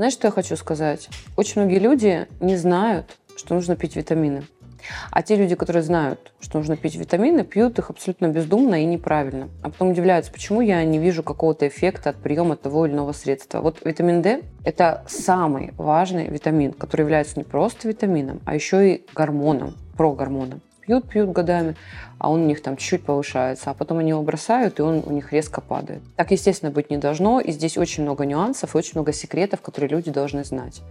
Знаешь, что я хочу сказать? Очень многие люди не знают, что нужно пить витамины. А те люди, которые знают, что нужно пить витамины, пьют их абсолютно бездумно и неправильно. А потом удивляются, почему я не вижу какого-то эффекта от приема того или иного средства. Вот витамин D – это самый важный витамин, который является не просто витамином, а еще и гормоном, прогормоном. Пьют, пьют годами, а он у них там чуть-чуть повышается, а потом они его бросают, и он у них резко падает. Так, естественно, быть не должно, и здесь очень много нюансов очень много секретов, которые люди должны знать.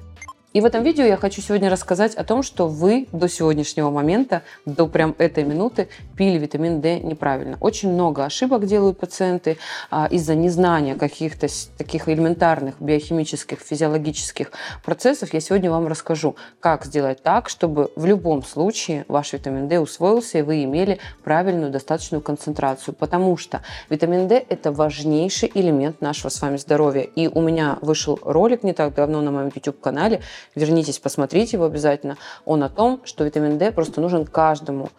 И в этом видео я хочу сегодня рассказать о том, что вы до сегодняшнего момента, до прям этой минуты пили витамин D неправильно. Очень много ошибок делают пациенты а, из-за незнания каких-то таких элементарных биохимических, физиологических процессов. Я сегодня вам расскажу, как сделать так, чтобы в любом случае ваш витамин D усвоился и вы имели правильную достаточную концентрацию. Потому что витамин D – это важнейший элемент нашего с вами здоровья. И у меня вышел ролик не так давно на моем YouTube-канале, Вернитесь, посмотрите его обязательно. Он о том, что витамин D просто нужен каждому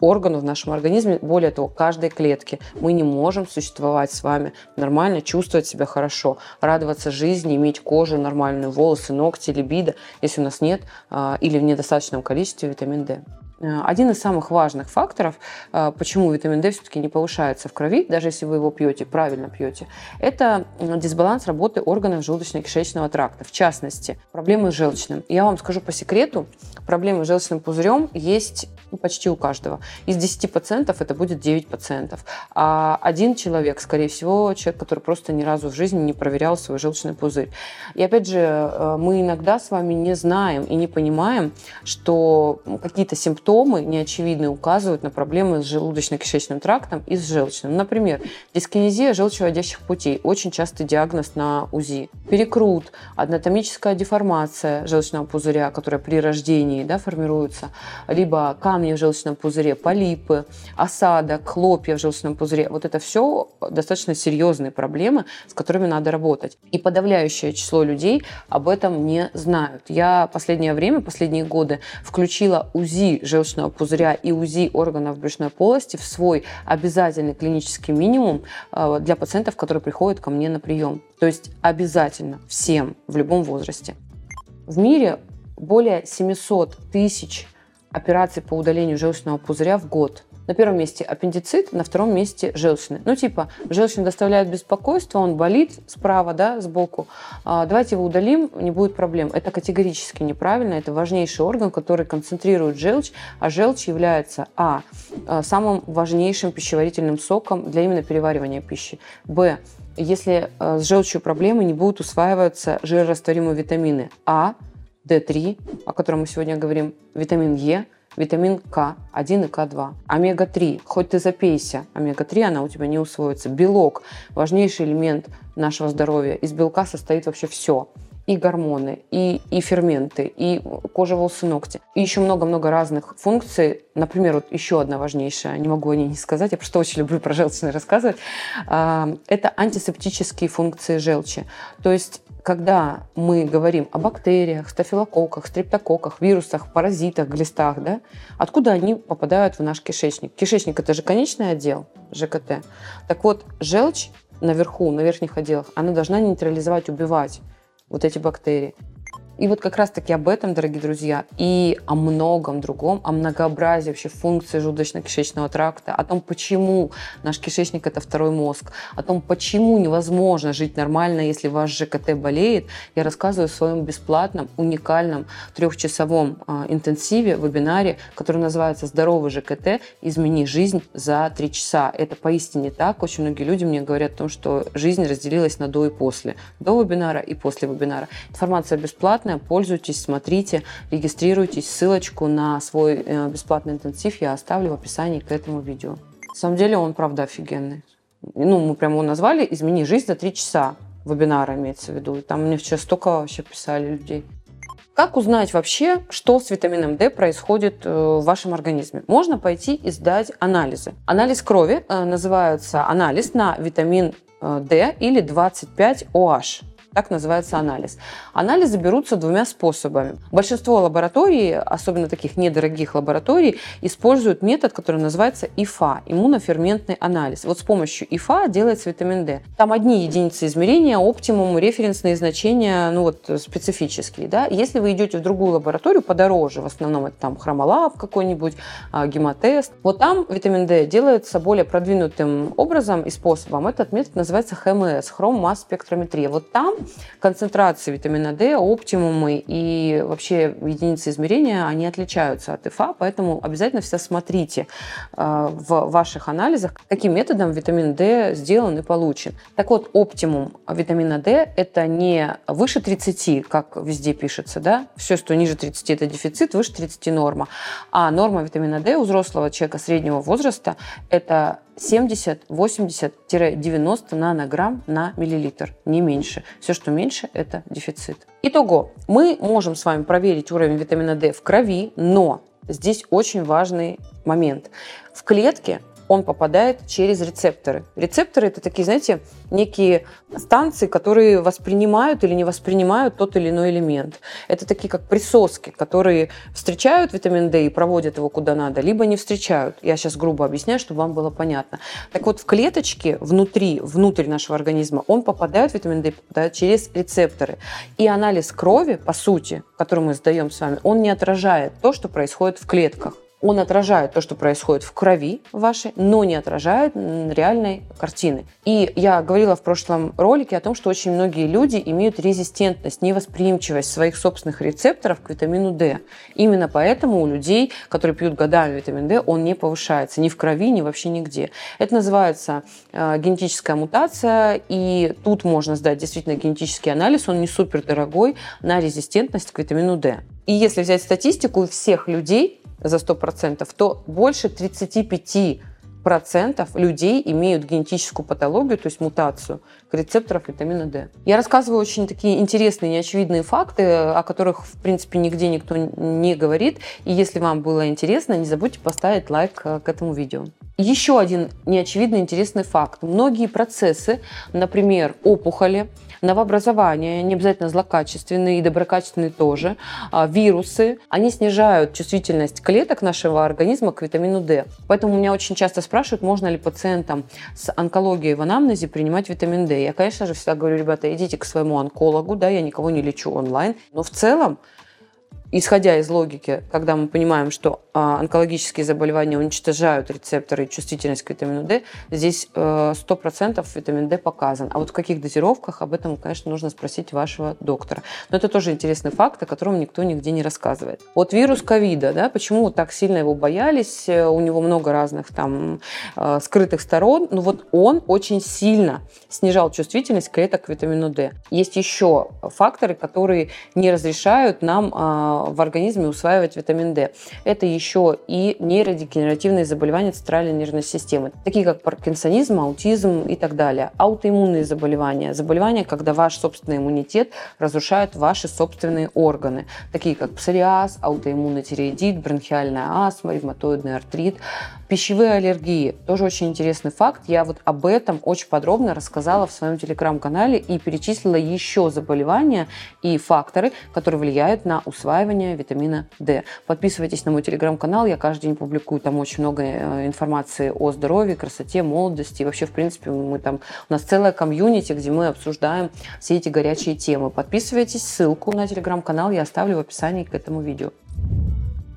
органу в нашем организме, более того, каждой клетке. Мы не можем существовать с вами нормально, чувствовать себя хорошо, радоваться жизни, иметь кожу нормальную, волосы, ногти, либидо, если у нас нет а, или в недостаточном количестве витамин D. Э, один из самых важных факторов, э, почему витамин D все-таки не повышается в крови, даже если вы его пьете, правильно пьете, это дисбаланс работы органов желудочно-кишечного тракта. В частности, проблемы с желчным. Я вам скажу по секрету, проблемы с желчным пузырем есть почти у каждого. Из 10% это будет 9 пациентов. А один человек, скорее всего, человек, который просто ни разу в жизни не проверял свой желчный пузырь. И опять же, э, мы иногда с вами не знаем и не понимаем, что какие-то симптомы неочевидные указывают на проблемы с желудочно-кишечным трактом и с желчным. Например, дискинезия желчеводящих путей. Очень частый диагноз на УЗИ. Перекрут, анатомическая деформация желчного пузыря, которая при рождении да, формируется, либо камни в желчном пузыре, полипы, осадок, хлопья в желчном пузыре. Вот это все достаточно серьезные проблемы, с которыми надо работать. И подавляющее число людей об этом не знают. Я последнее время, последние годы включила УЗИ желчного пузыря и УЗИ органов брюшной полости в свой обязательный клинический минимум э, для пациентов, которые приходят ко мне на прием. То есть обязательно всем в любом возрасте. В мире более 700 тысяч операций по удалению желчного пузыря в год. На первом месте аппендицит, на втором месте желчный. Ну, типа, желчный доставляет беспокойство, он болит справа, да, сбоку. А, давайте его удалим, не будет проблем. Это категорически неправильно. Это важнейший орган, который концентрирует желчь, а желчь является, а, а самым важнейшим пищеварительным соком для именно переваривания пищи. Б, если а, с желчью проблемы, не будут усваиваться жирорастворимые витамины А, D3, о котором мы сегодня говорим, витамин Е, витамин К1 и К2. Омега-3, хоть ты запейся, омега-3, она у тебя не усвоится. Белок, важнейший элемент нашего здоровья. Из белка состоит вообще все и гормоны, и, и ферменты, и кожа, волосы, ногти. И еще много-много разных функций. Например, вот еще одна важнейшая, не могу о ней не сказать, я просто очень люблю про желчные рассказывать. А, это антисептические функции желчи. То есть когда мы говорим о бактериях, стафилококках, стрептококках, вирусах, паразитах, глистах, да, откуда они попадают в наш кишечник? Кишечник – это же конечный отдел ЖКТ. Так вот, желчь наверху, на верхних отделах, она должна нейтрализовать, убивать вот эти бактерии. И вот как раз-таки об этом, дорогие друзья, и о многом другом, о многообразии вообще функций желудочно-кишечного тракта, о том, почему наш кишечник – это второй мозг, о том, почему невозможно жить нормально, если ваш ЖКТ болеет, я рассказываю в своем бесплатном, уникальном трехчасовом э, интенсиве, вебинаре, который называется «Здоровый ЖКТ. Измени жизнь за три часа». Это поистине так. Очень многие люди мне говорят о том, что жизнь разделилась на до и после. До вебинара и после вебинара. Информация бесплатная, бесплатная, пользуйтесь, смотрите, регистрируйтесь. Ссылочку на свой э, бесплатный интенсив я оставлю в описании к этому видео. На самом деле он, правда, офигенный. Ну, мы прямо его назвали «Измени жизнь за три часа». Вебинара имеется в виду. Там мне вчера столько вообще писали людей. Как узнать вообще, что с витамином D происходит э, в вашем организме? Можно пойти и сдать анализы. Анализ крови э, называется анализ на витамин D или 25OH. Так называется анализ. Анализы берутся двумя способами. Большинство лабораторий, особенно таких недорогих лабораторий, используют метод, который называется ИФА – иммуноферментный анализ. Вот с помощью ИФА делается витамин D. Там одни единицы измерения, оптимум, референсные значения, ну вот специфические. Да? Если вы идете в другую лабораторию, подороже, в основном это там хромолаб какой-нибудь, а, гемотест, вот там витамин D делается более продвинутым образом и способом. Этот метод называется ХМС – хром-масс-спектрометрия. Вот там концентрации витамина D, оптимумы и вообще единицы измерения, они отличаются от ИФА, поэтому обязательно всегда смотрите э, в ваших анализах, каким методом витамин D сделан и получен. Так вот, оптимум витамина D – это не выше 30, как везде пишется, да, все, что ниже 30 – это дефицит, выше 30 – норма, а норма витамина D у взрослого человека среднего возраста – это 70-80-90 нанограмм на миллилитр, не меньше. Все, что меньше, это дефицит. Итого, мы можем с вами проверить уровень витамина D в крови, но здесь очень важный момент. В клетке он попадает через рецепторы. Рецепторы это такие, знаете, некие станции, которые воспринимают или не воспринимают тот или иной элемент. Это такие как присоски, которые встречают витамин D и проводят его куда надо, либо не встречают. Я сейчас грубо объясняю, чтобы вам было понятно. Так вот, в клеточке внутри, внутрь нашего организма, он попадает, витамин D попадает через рецепторы. И анализ крови, по сути, который мы сдаем с вами, он не отражает то, что происходит в клетках он отражает то, что происходит в крови вашей, но не отражает реальной картины. И я говорила в прошлом ролике о том, что очень многие люди имеют резистентность, невосприимчивость своих собственных рецепторов к витамину D. Именно поэтому у людей, которые пьют годами витамин D, он не повышается ни в крови, ни вообще нигде. Это называется э, генетическая мутация, и тут можно сдать действительно генетический анализ, он не супер дорогой, на резистентность к витамину D. И если взять статистику всех людей, за 100%, то больше 35 процентов людей имеют генетическую патологию, то есть мутацию рецепторов витамина D. Я рассказываю очень такие интересные, неочевидные факты, о которых, в принципе, нигде никто не говорит. И если вам было интересно, не забудьте поставить лайк э, к этому видео. Еще один неочевидный интересный факт. Многие процессы, например, опухоли, новообразования, не обязательно злокачественные и доброкачественные тоже, а, вирусы, они снижают чувствительность клеток нашего организма к витамину D. Поэтому меня очень часто спрашивают, можно ли пациентам с онкологией в анамнезе принимать витамин D. Я, конечно же, всегда говорю, ребята, идите к своему онкологу, да, я никого не лечу онлайн, но в целом исходя из логики, когда мы понимаем, что а, онкологические заболевания уничтожают рецепторы и чувствительность к витамину D, здесь э, 100% витамин D показан. А вот в каких дозировках, об этом, конечно, нужно спросить вашего доктора. Но это тоже интересный факт, о котором никто нигде не рассказывает. Вот вирус ковида, да, почему так сильно его боялись, э, у него много разных там э, скрытых сторон, но вот он очень сильно снижал чувствительность клеток к витамину D. Есть еще факторы, которые не разрешают нам в организме усваивать витамин D. Это еще и нейродегенеративные заболевания центральной нервной системы, такие как паркинсонизм, аутизм и так далее. Аутоиммунные заболевания. Заболевания, когда ваш собственный иммунитет разрушает ваши собственные органы, такие как псориаз, аутоиммунный тиреоидит, бронхиальная астма, ревматоидный артрит. Пищевые аллергии. Тоже очень интересный факт. Я вот об этом очень подробно рассказала в своем телеграм-канале и перечислила еще заболевания и факторы, которые влияют на усваивание витамина D. Подписывайтесь на мой телеграм-канал. Я каждый день публикую там очень много э, информации о здоровье, красоте, молодости. И вообще, в принципе, мы там, у нас целая комьюнити, где мы обсуждаем все эти горячие темы. Подписывайтесь. Ссылку на телеграм-канал я оставлю в описании к этому видео.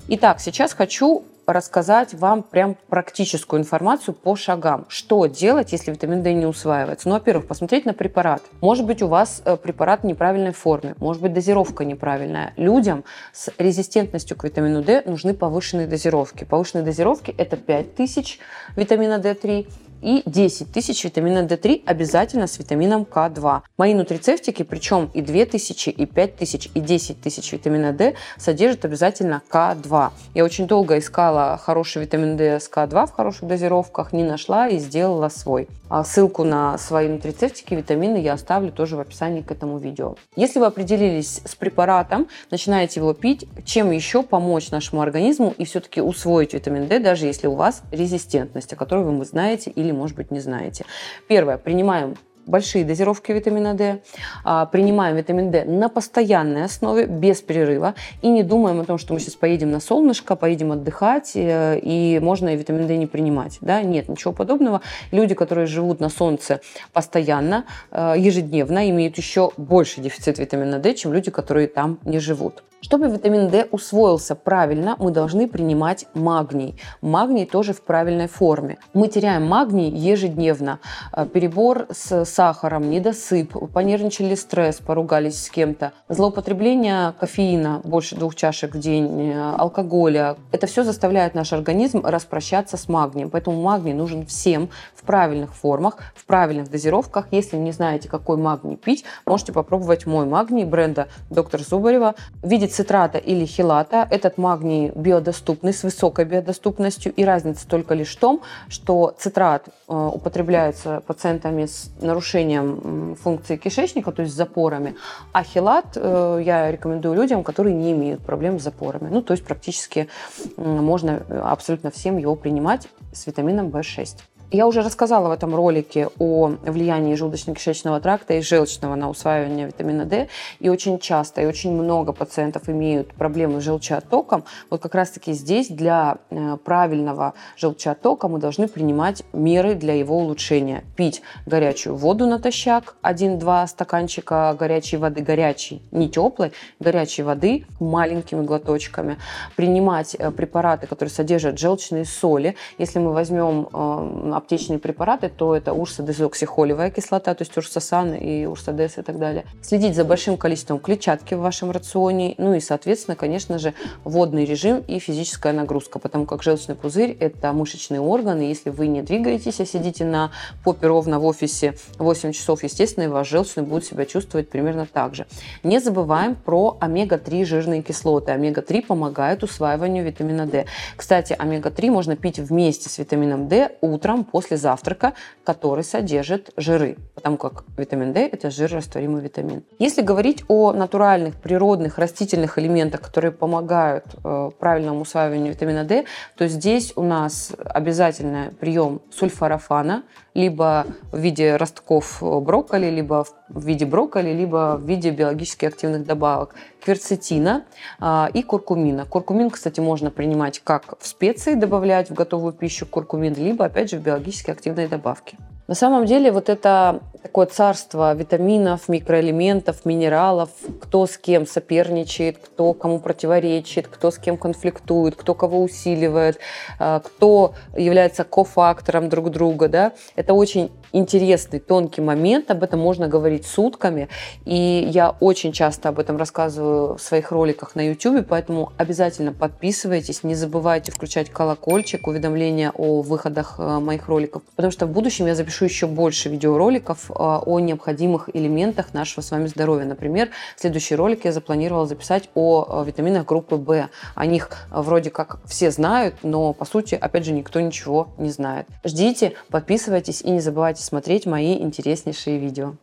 Итак, сейчас хочу рассказать вам прям практическую информацию по шагам. Что делать, если витамин D не усваивается? Ну, во-первых, посмотреть на препарат. Может быть, у вас э, препарат в неправильной форме, может быть, дозировка неправильная. Людям с резистентностью к витамину D нужны повышенные дозировки. Повышенные дозировки – это 5000 витамина D3 и 10 тысяч витамина D3 обязательно с витамином К2. Мои нутрицептики, причем и 2000, и 5000, и 10 тысяч витамина D содержат обязательно К2. Я очень долго искала хороший витамин D с К2 в хороших дозировках, не нашла и сделала свой. А ссылку на свои нутрицептики, витамины я оставлю тоже в описании к этому видео. Если вы определились с препаратом, начинаете его пить, чем еще помочь нашему организму и все-таки усвоить витамин D, даже если у вас резистентность, о которой вы знаете или может быть, не знаете. Первое. Принимаем большие дозировки витамина D, а, принимаем витамин D на постоянной основе, без перерыва, и не думаем о том, что мы сейчас поедем на солнышко, поедем отдыхать, э, и можно и витамин D не принимать. Да? Нет, ничего подобного. Люди, которые живут на солнце постоянно, э, ежедневно, имеют еще больше дефицит витамина D, чем люди, которые там не живут. Чтобы витамин D усвоился правильно, мы должны принимать магний. Магний тоже в правильной форме. Мы теряем магний ежедневно. Э, перебор с сахаром, недосып, понервничали стресс, поругались с кем-то, злоупотребление кофеина больше двух чашек в день, э, алкоголя. Это все заставляет наш организм распрощаться с магнием. Поэтому магний нужен всем в правильных формах, в правильных дозировках. Если не знаете, какой магний пить, можете попробовать мой магний бренда доктор Зубарева. Видеть цитрата или хилата. Этот магний биодоступный, с высокой биодоступностью. И разница только лишь в том, что цитрат э, употребляется пациентами с нарушением функции кишечника, то есть с запорами, а хилат э, я рекомендую людям, которые не имеют проблем с запорами. Ну, то есть практически можно э, абсолютно всем его принимать с витамином В6. Я уже рассказала в этом ролике о влиянии желудочно-кишечного тракта и желчного на усваивание витамина D. И очень часто и очень много пациентов имеют проблемы с желчеоттоком. Вот как раз-таки здесь для э, правильного желчеоттока мы должны принимать меры для его улучшения. Пить горячую воду натощак, 1-2 стаканчика горячей воды, горячей, не теплой, горячей воды маленькими глоточками. Принимать э, препараты, которые содержат желчные соли. Если мы возьмем э, аптечные препараты, то это урсодезоксихолевая кислота, то есть урсасан и урсодес и так далее. Следить за большим количеством клетчатки в вашем рационе, ну и, соответственно, конечно же, водный режим и физическая нагрузка, потому как желчный пузырь – это мышечный орган, и если вы не двигаетесь, а сидите на попе ровно в офисе 8 часов, естественно, и ваш желчный будет себя чувствовать примерно так же. Не забываем про омега-3 жирные кислоты. Омега-3 помогает усваиванию витамина D. Кстати, омега-3 можно пить вместе с витамином D утром после завтрака, который содержит жиры, потому как витамин D – это жирорастворимый витамин. Если говорить о натуральных, природных, растительных элементах, которые помогают э, правильному усваиванию витамина D, то здесь у нас обязательно прием сульфорафана, либо в виде ростков брокколи, либо в виде брокколи, либо в виде биологически активных добавок кверцетина а, и куркумина. Куркумин, кстати, можно принимать как в специи, добавлять в готовую пищу куркумин, либо, опять же, в биологически активной добавке. На самом деле вот это такое царство витаминов, микроэлементов, минералов, кто с кем соперничает, кто кому противоречит, кто с кем конфликтует, кто кого усиливает, а, кто является кофактором друг друга, да, это очень интересный, тонкий момент, об этом можно говорить сутками, и я очень часто об этом рассказываю в своих роликах на YouTube, поэтому обязательно подписывайтесь, не забывайте включать колокольчик, уведомления о выходах э, моих роликов, потому что в будущем я запишу еще больше видеороликов э, о необходимых элементах нашего с вами здоровья. Например, следующий ролик я запланировала записать о э, витаминах группы В. О них вроде как все знают, но по сути, опять же, никто ничего не знает. Ждите, подписывайтесь и не забывайте смотреть мои интереснейшие видео.